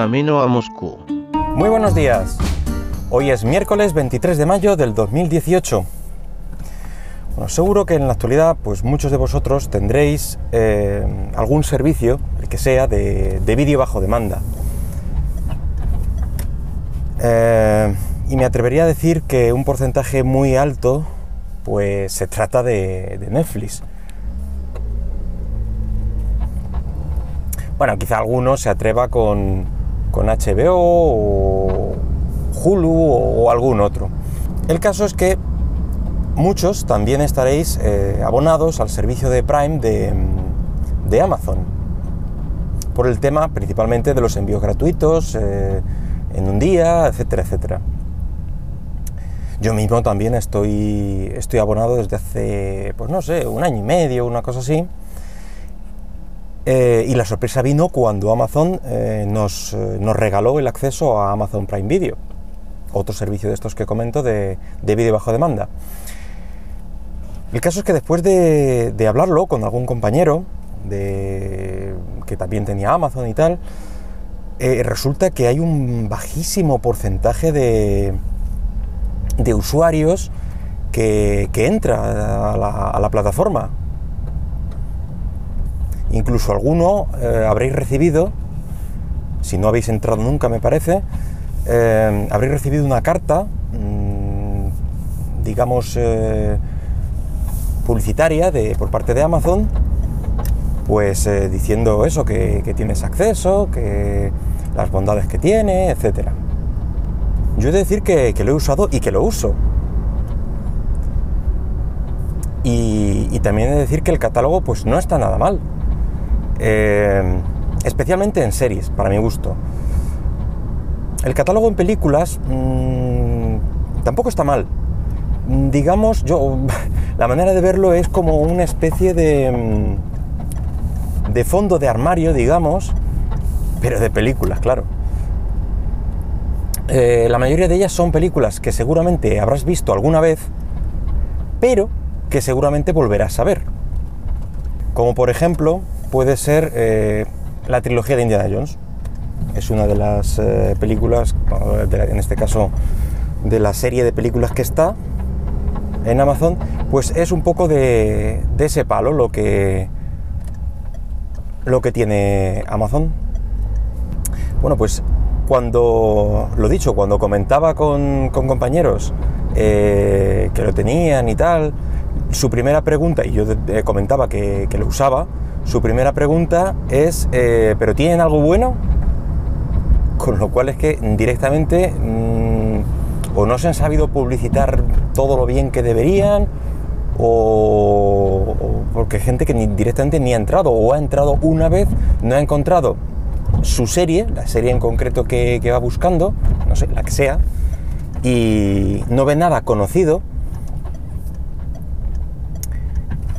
camino a Moscú. Muy buenos días. Hoy es miércoles 23 de mayo del 2018. Bueno, seguro que en la actualidad, pues muchos de vosotros tendréis eh, algún servicio, el que sea, de, vídeo bajo demanda. Eh, y me atrevería a decir que un porcentaje muy alto, pues se trata de, de Netflix. Bueno, quizá alguno se atreva con, con HBO o Hulu o, algún otro. El caso es que muchos también estaréis eh, abonados al servicio de Prime de, Amazon. Por el tema principalmente de los envíos gratuitos eh, en un día, etcétera, etcétera. Yo mismo también estoy, estoy abonado desde hace, pues no sé, un año y medio, una cosa así. Eh, y la sorpresa vino cuando Amazon eh, nos, eh, nos, regaló el acceso a Amazon Prime Video, otro servicio de estos que comento de, de vídeo bajo demanda. El caso es que después de, de hablarlo con algún compañero de, que también tenía Amazon y tal, resulta que hay un bajísimo porcentaje de, de usuarios que, que entra a la, a la plataforma Incluso alguno eh, habréis recibido, si no habéis entrado nunca me parece, eh, habréis recibido una carta, mm, digamos, eh, publicitaria de, por parte de Amazon, pues diciendo eso, que, tienes acceso, que las bondades que tiene, etc. Yo he de decir que, lo he usado y que lo uso. Y, y, también he de decir que el catálogo pues no está nada mal. Eh, especialmente en series, para mi gusto. El catálogo en películas mm, tampoco está mal. Digamos, yo la manera de verlo es como una especie de mm, de fondo de armario, digamos, pero de películas, claro. Eh, la mayoría de ellas son películas que seguramente habrás visto alguna vez, pero que seguramente volverás a ver. Como por ejemplo, puede ser eh, la trilogía de Indiana Jones. Es una de las eh, películas, en este caso de la serie de películas que está en Amazon, pues es un poco de, ese palo lo que, lo que tiene Amazon. Bueno, pues cuando, lo dicho, cuando comentaba con, compañeros eh, que lo tenían y tal, su primera pregunta, y yo comentaba que, lo usaba, su primera pregunta es, eh, ¿pero tienen algo bueno? Con lo cual es que directamente mm, o no se han sabido publicitar todo lo bien que deberían, o, porque hay gente que directamente ni ha entrado, o ha entrado una vez, no ha encontrado su serie, la serie en concreto que va buscando, no sé, la que sea, y no ve nada conocido,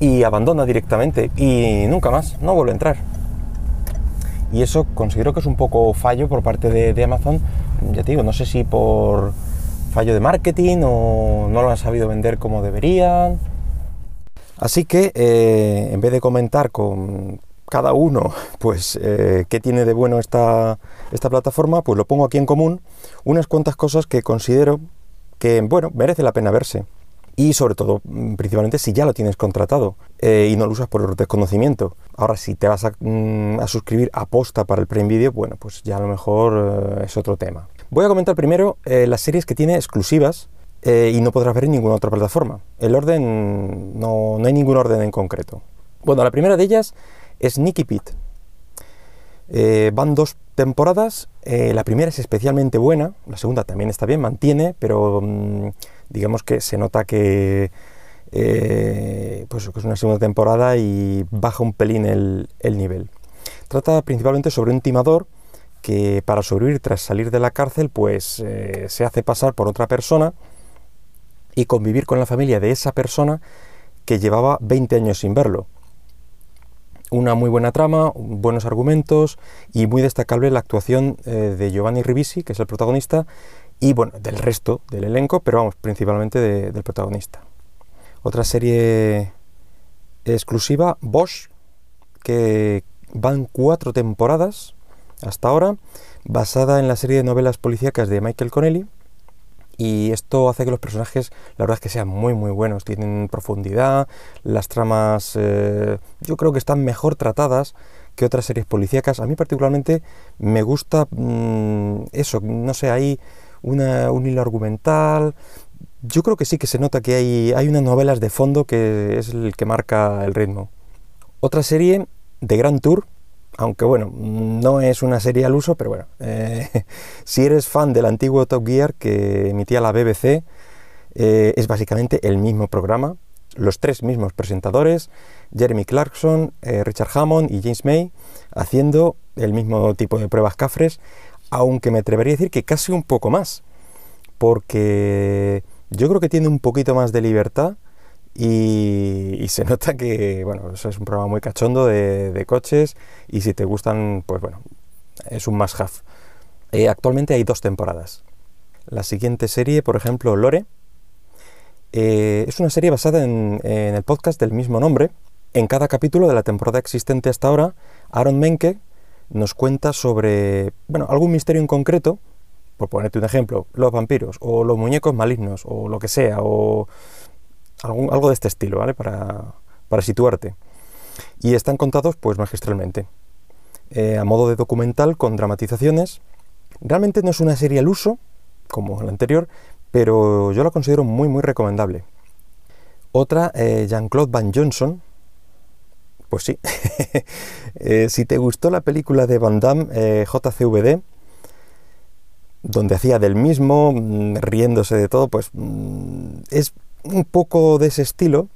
y abandona directamente y nunca más, no vuelve a entrar. Y eso considero que es un poco fallo por parte de, Amazon, ya te digo, no sé si por fallo de marketing o no lo han sabido vender como deberían. Así que eh, en vez de comentar con cada uno, pues eh, qué tiene de bueno esta, esta plataforma, pues lo pongo aquí en común unas cuantas cosas que considero que, bueno, merece la pena verse y sobre todo, mm, principalmente si ya lo tienes contratado eh, y no lo usas por desconocimiento. Ahora, si te vas a, mm, suscribir a posta para el Prime Video, bueno, pues ya a lo mejor eh, es otro tema. Voy a comentar primero eh, las series que tiene exclusivas y no podrás ver en ninguna otra plataforma. El orden, no, no hay ningún orden en concreto. Bueno, la primera de ellas es Nicky Pit. van dos temporadas, la primera es especialmente buena, la segunda también está bien, mantiene, pero... Mm, digamos que se nota que, eh, pues, es una segunda temporada y baja un pelín el, nivel. Trata principalmente sobre un timador que para sobrevivir tras salir de la cárcel pues eh, se hace pasar por otra persona y convivir con la familia de esa persona que llevaba 20 años sin verlo. Una muy buena trama, buenos argumentos y muy destacable la actuación eh, de Giovanni Ribisi, que es el protagonista, y bueno, del resto del elenco, pero vamos, principalmente del protagonista. Otra serie exclusiva, Bosch, que van cuatro temporadas, hasta ahora, basada en la serie de novelas policíacas de Michael Connelly. Y esto hace que los personajes, la verdad es que sean muy muy buenos, tienen profundidad, las tramas eh, yo creo que están mejor tratadas que otras series policíacas. A mí particularmente me gusta mm, eso, no sé, hay una, un hilo argumental. Yo creo que sí que se nota que hay, hay unas novelas de fondo que es el que marca el ritmo. Otra serie de Grand Tour, aunque bueno, no es una serie al uso, pero bueno, eh, si eres fan del antiguo Top Gear que emitía la BBC, eh, es básicamente el mismo programa, los tres mismos presentadores, Jeremy Clarkson, eh, Richard Hammond y James May, haciendo el mismo tipo de pruebas cafres, aunque me atrevería a decir que casi un poco más, porque yo creo que tiene un poquito más de libertad y, se nota que, bueno, es un programa muy cachondo de, coches y si te gustan, pues bueno, es un must-have. Eh, actualmente hay dos temporadas. La siguiente serie, por ejemplo, Lore, eh, es una serie basada en, el podcast del mismo nombre. En cada capítulo de la temporada existente hasta ahora, Aaron Menke nos cuenta sobre bueno, algún misterio en concreto, por ponerte un ejemplo, los vampiros, o los muñecos malignos, o lo que sea, o algo de este estilo, ¿vale? Para, situarte. Y están contados pues magistralmente. Eh, a modo de documental con dramatizaciones. Realmente no es una serie al uso, como la anterior, pero yo la considero muy muy recomendable. Otra, eh, Jean-Claude Van Johnson. Pues sí, eh, si te gustó la película de Van Damme, JCVD, donde hacía del mismo, mm, riéndose de todo, pues mm, es un poco de ese estilo,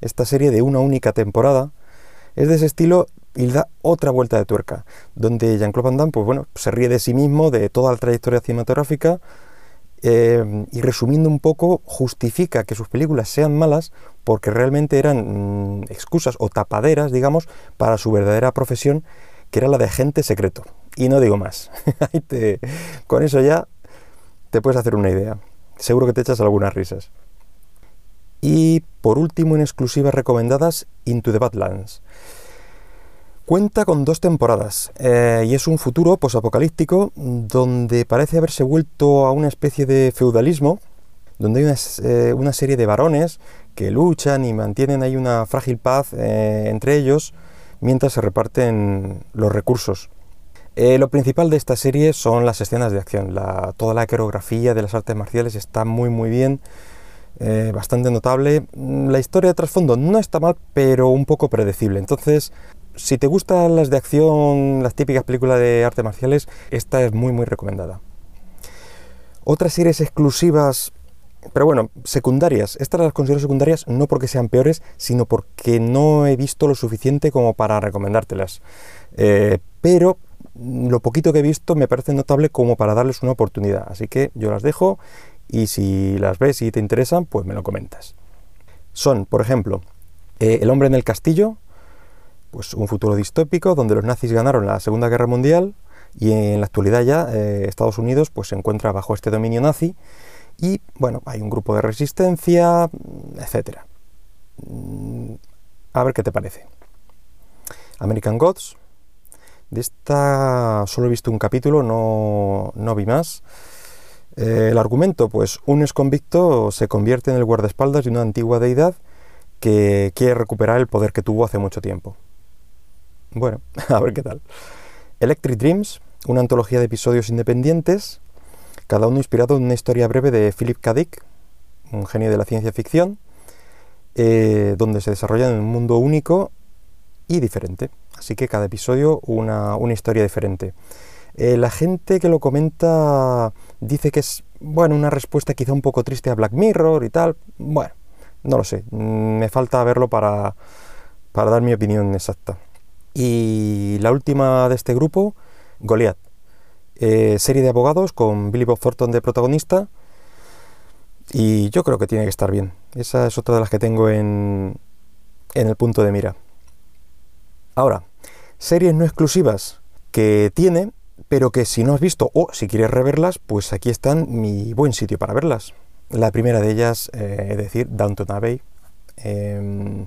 esta serie de una única temporada, es de ese estilo y da otra vuelta de tuerca, donde Jean-Claude Van Damme, pues bueno, se ríe de sí mismo, de toda la trayectoria cinematográfica, eh, y resumiendo un poco, justifica que sus películas sean malas porque realmente eran mm, excusas o tapaderas, digamos, para su verdadera profesión, que era la de agente secreto. Y no digo más. con eso ya te puedes hacer una idea. Seguro que te echas algunas risas. Y por último, en exclusivas recomendadas, Into the Badlands. Cuenta con dos temporadas eh, y es un futuro posapocalíptico donde parece haberse vuelto a una especie de feudalismo, donde hay una, eh, serie de varones que luchan y mantienen ahí una frágil paz eh, entre ellos mientras se reparten los recursos. lo principal de esta serie son las escenas de acción. toda la coreografía de las artes marciales está muy muy bien bastante notable. Mm, la historia de trasfondo no está mal, pero un poco predecible. Entonces, si te gustan las de acción, las típicas películas de artes marciales, esta es muy, muy recomendada. Otras series exclusivas, pero bueno, secundarias. Estas las considero secundarias no porque sean peores, sino porque no he visto lo suficiente como para recomendártelas. Eh, pero lo poquito que he visto me parece notable como para darles una oportunidad. Así que yo las dejo y si las ves y te interesan, pues me lo comentas. Son, por ejemplo, eh, El hombre en el castillo, pues un futuro distópico donde los nazis ganaron la Segunda Guerra Mundial y en la actualidad ya eh, Estados Unidos pues se encuentra bajo este dominio nazi y bueno, hay un grupo de resistencia, etcétera. Mm, a ver qué te parece. American Gods. De esta solo he visto un capítulo, no, no vi más. Eh, el argumento, pues un exconvicto se convierte en el guardaespaldas de una antigua deidad que quiere recuperar el poder que tuvo hace mucho tiempo. Bueno, a ver qué tal. Electric Dreams, una antología de episodios independientes, cada uno inspirado en una historia breve de Philip K. Dick, un genio de la ciencia ficción, eh, donde se desarrolla en un mundo único y diferente. Así que cada episodio una, una historia diferente. Eh, la gente que lo comenta dice que es, bueno, una respuesta quizá un poco triste a Black Mirror y tal. Bueno, no lo sé, mm, me falta verlo para, para dar mi opinión exacta. Y la última de este grupo, Goliath. Eh, serie de abogados con Billy Bob Thornton de protagonista. Y yo creo que tiene que estar bien. Esa es otra de las que tengo en, en el punto de mira. Ahora, series no exclusivas que tiene pero que si no has visto o si quieres reverlas, pues aquí están mi buen sitio para verlas. La primera de ellas, eh, es decir, Downton Abbey. Em,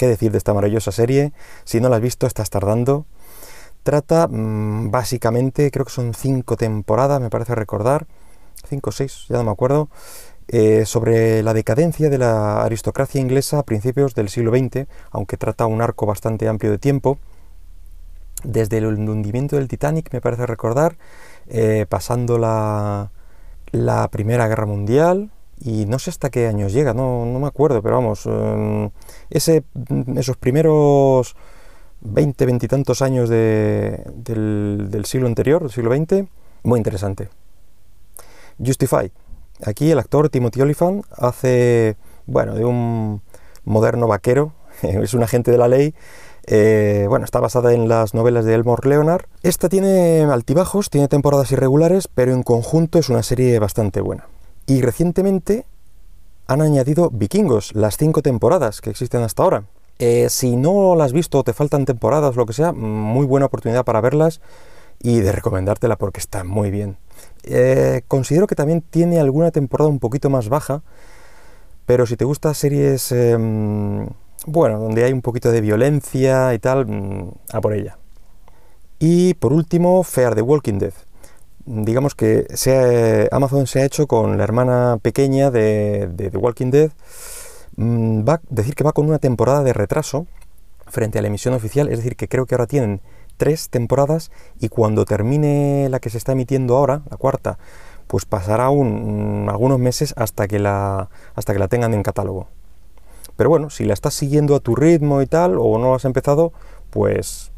¿Qué decir de esta maravillosa serie? Si no la has visto, estás tardando. trata mm, básicamente, creo que son cinco temporadas, me parece recordar, cinco o seis, ya no me acuerdo, eh, sobre la decadencia de la aristocracia inglesa a principios del siglo XX, aunque trata un arco bastante amplio de tiempo, desde el hundimiento del Titanic, me parece recordar, eh, pasando la, la Primera Guerra Mundial, y no sé hasta qué años llega, no, no me acuerdo, pero vamos, em, ese, esos primeros 20, 20 y tantos años del, siglo anterior, del siglo XX, muy interesante. Justify. Aquí el actor Timothy Olyphant hace, bueno, de un moderno vaquero, es un agente de la ley, eh, bueno, está basada en las novelas de Elmore Leonard. Esta tiene altibajos, tiene temporadas irregulares, pero en conjunto es una serie bastante buena. Y recientemente han añadido Vikingos, las cinco temporadas que existen hasta ahora. Eh, si no las has visto o te faltan temporadas lo que sea, muy buena oportunidad para verlas y de recomendártela porque está muy bien. Eh, considero que también tiene alguna temporada un poquito más baja, pero si te gustan series, em, bueno, donde hay un poquito de violencia y tal, mm, a por ella. Y por último, Fear the Walking Dead digamos que Amazon se ha hecho con la hermana pequeña de, The Walking Dead. Mm, va a decir que va con una temporada de retraso frente a la emisión oficial, es decir, que creo que ahora tienen tres temporadas y cuando termine la que se está emitiendo ahora, la cuarta, pues pasará un, algunos meses hasta que, la, hasta que la tengan en catálogo. Pero bueno, si la estás siguiendo a tu ritmo y tal, o no has empezado, pues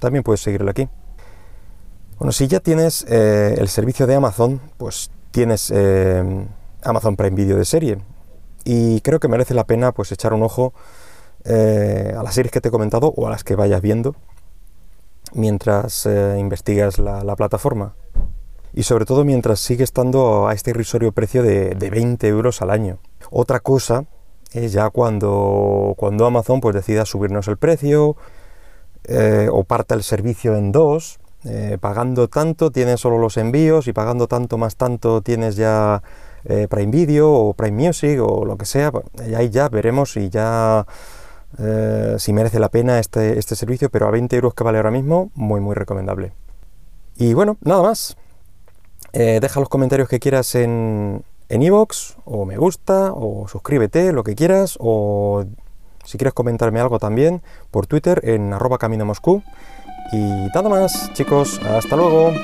también puedes seguirla aquí. Bueno, si ya tienes eh, el servicio de Amazon, pues tienes eh, Amazon Prime Video de serie. Y creo que merece la pena pues echar un ojo eh, a las series que te he comentado o a las que vayas viendo mientras investigas la, plataforma. Y sobre todo mientras sigue estando a este irrisorio precio de, 20 euros al año. Otra cosa es ya cuando, cuando Amazon pues decida subirnos el precio o parta el servicio en dos eh, pagando tanto tienes solo los envíos y pagando tanto más tanto tienes ya eh, Prime Video o Prime Music o lo que sea, pues, y ahí ya veremos si ya eh, si merece la pena este, este servicio, pero a 20 euros que vale ahora mismo, muy muy recomendable. Y bueno, nada más. deja los comentarios que quieras en en iVoox, o me gusta, o suscríbete, lo que quieras, o si quieres comentarme algo también, por Twitter en arroba camino Moscú. Y nada más, chicos, hasta luego.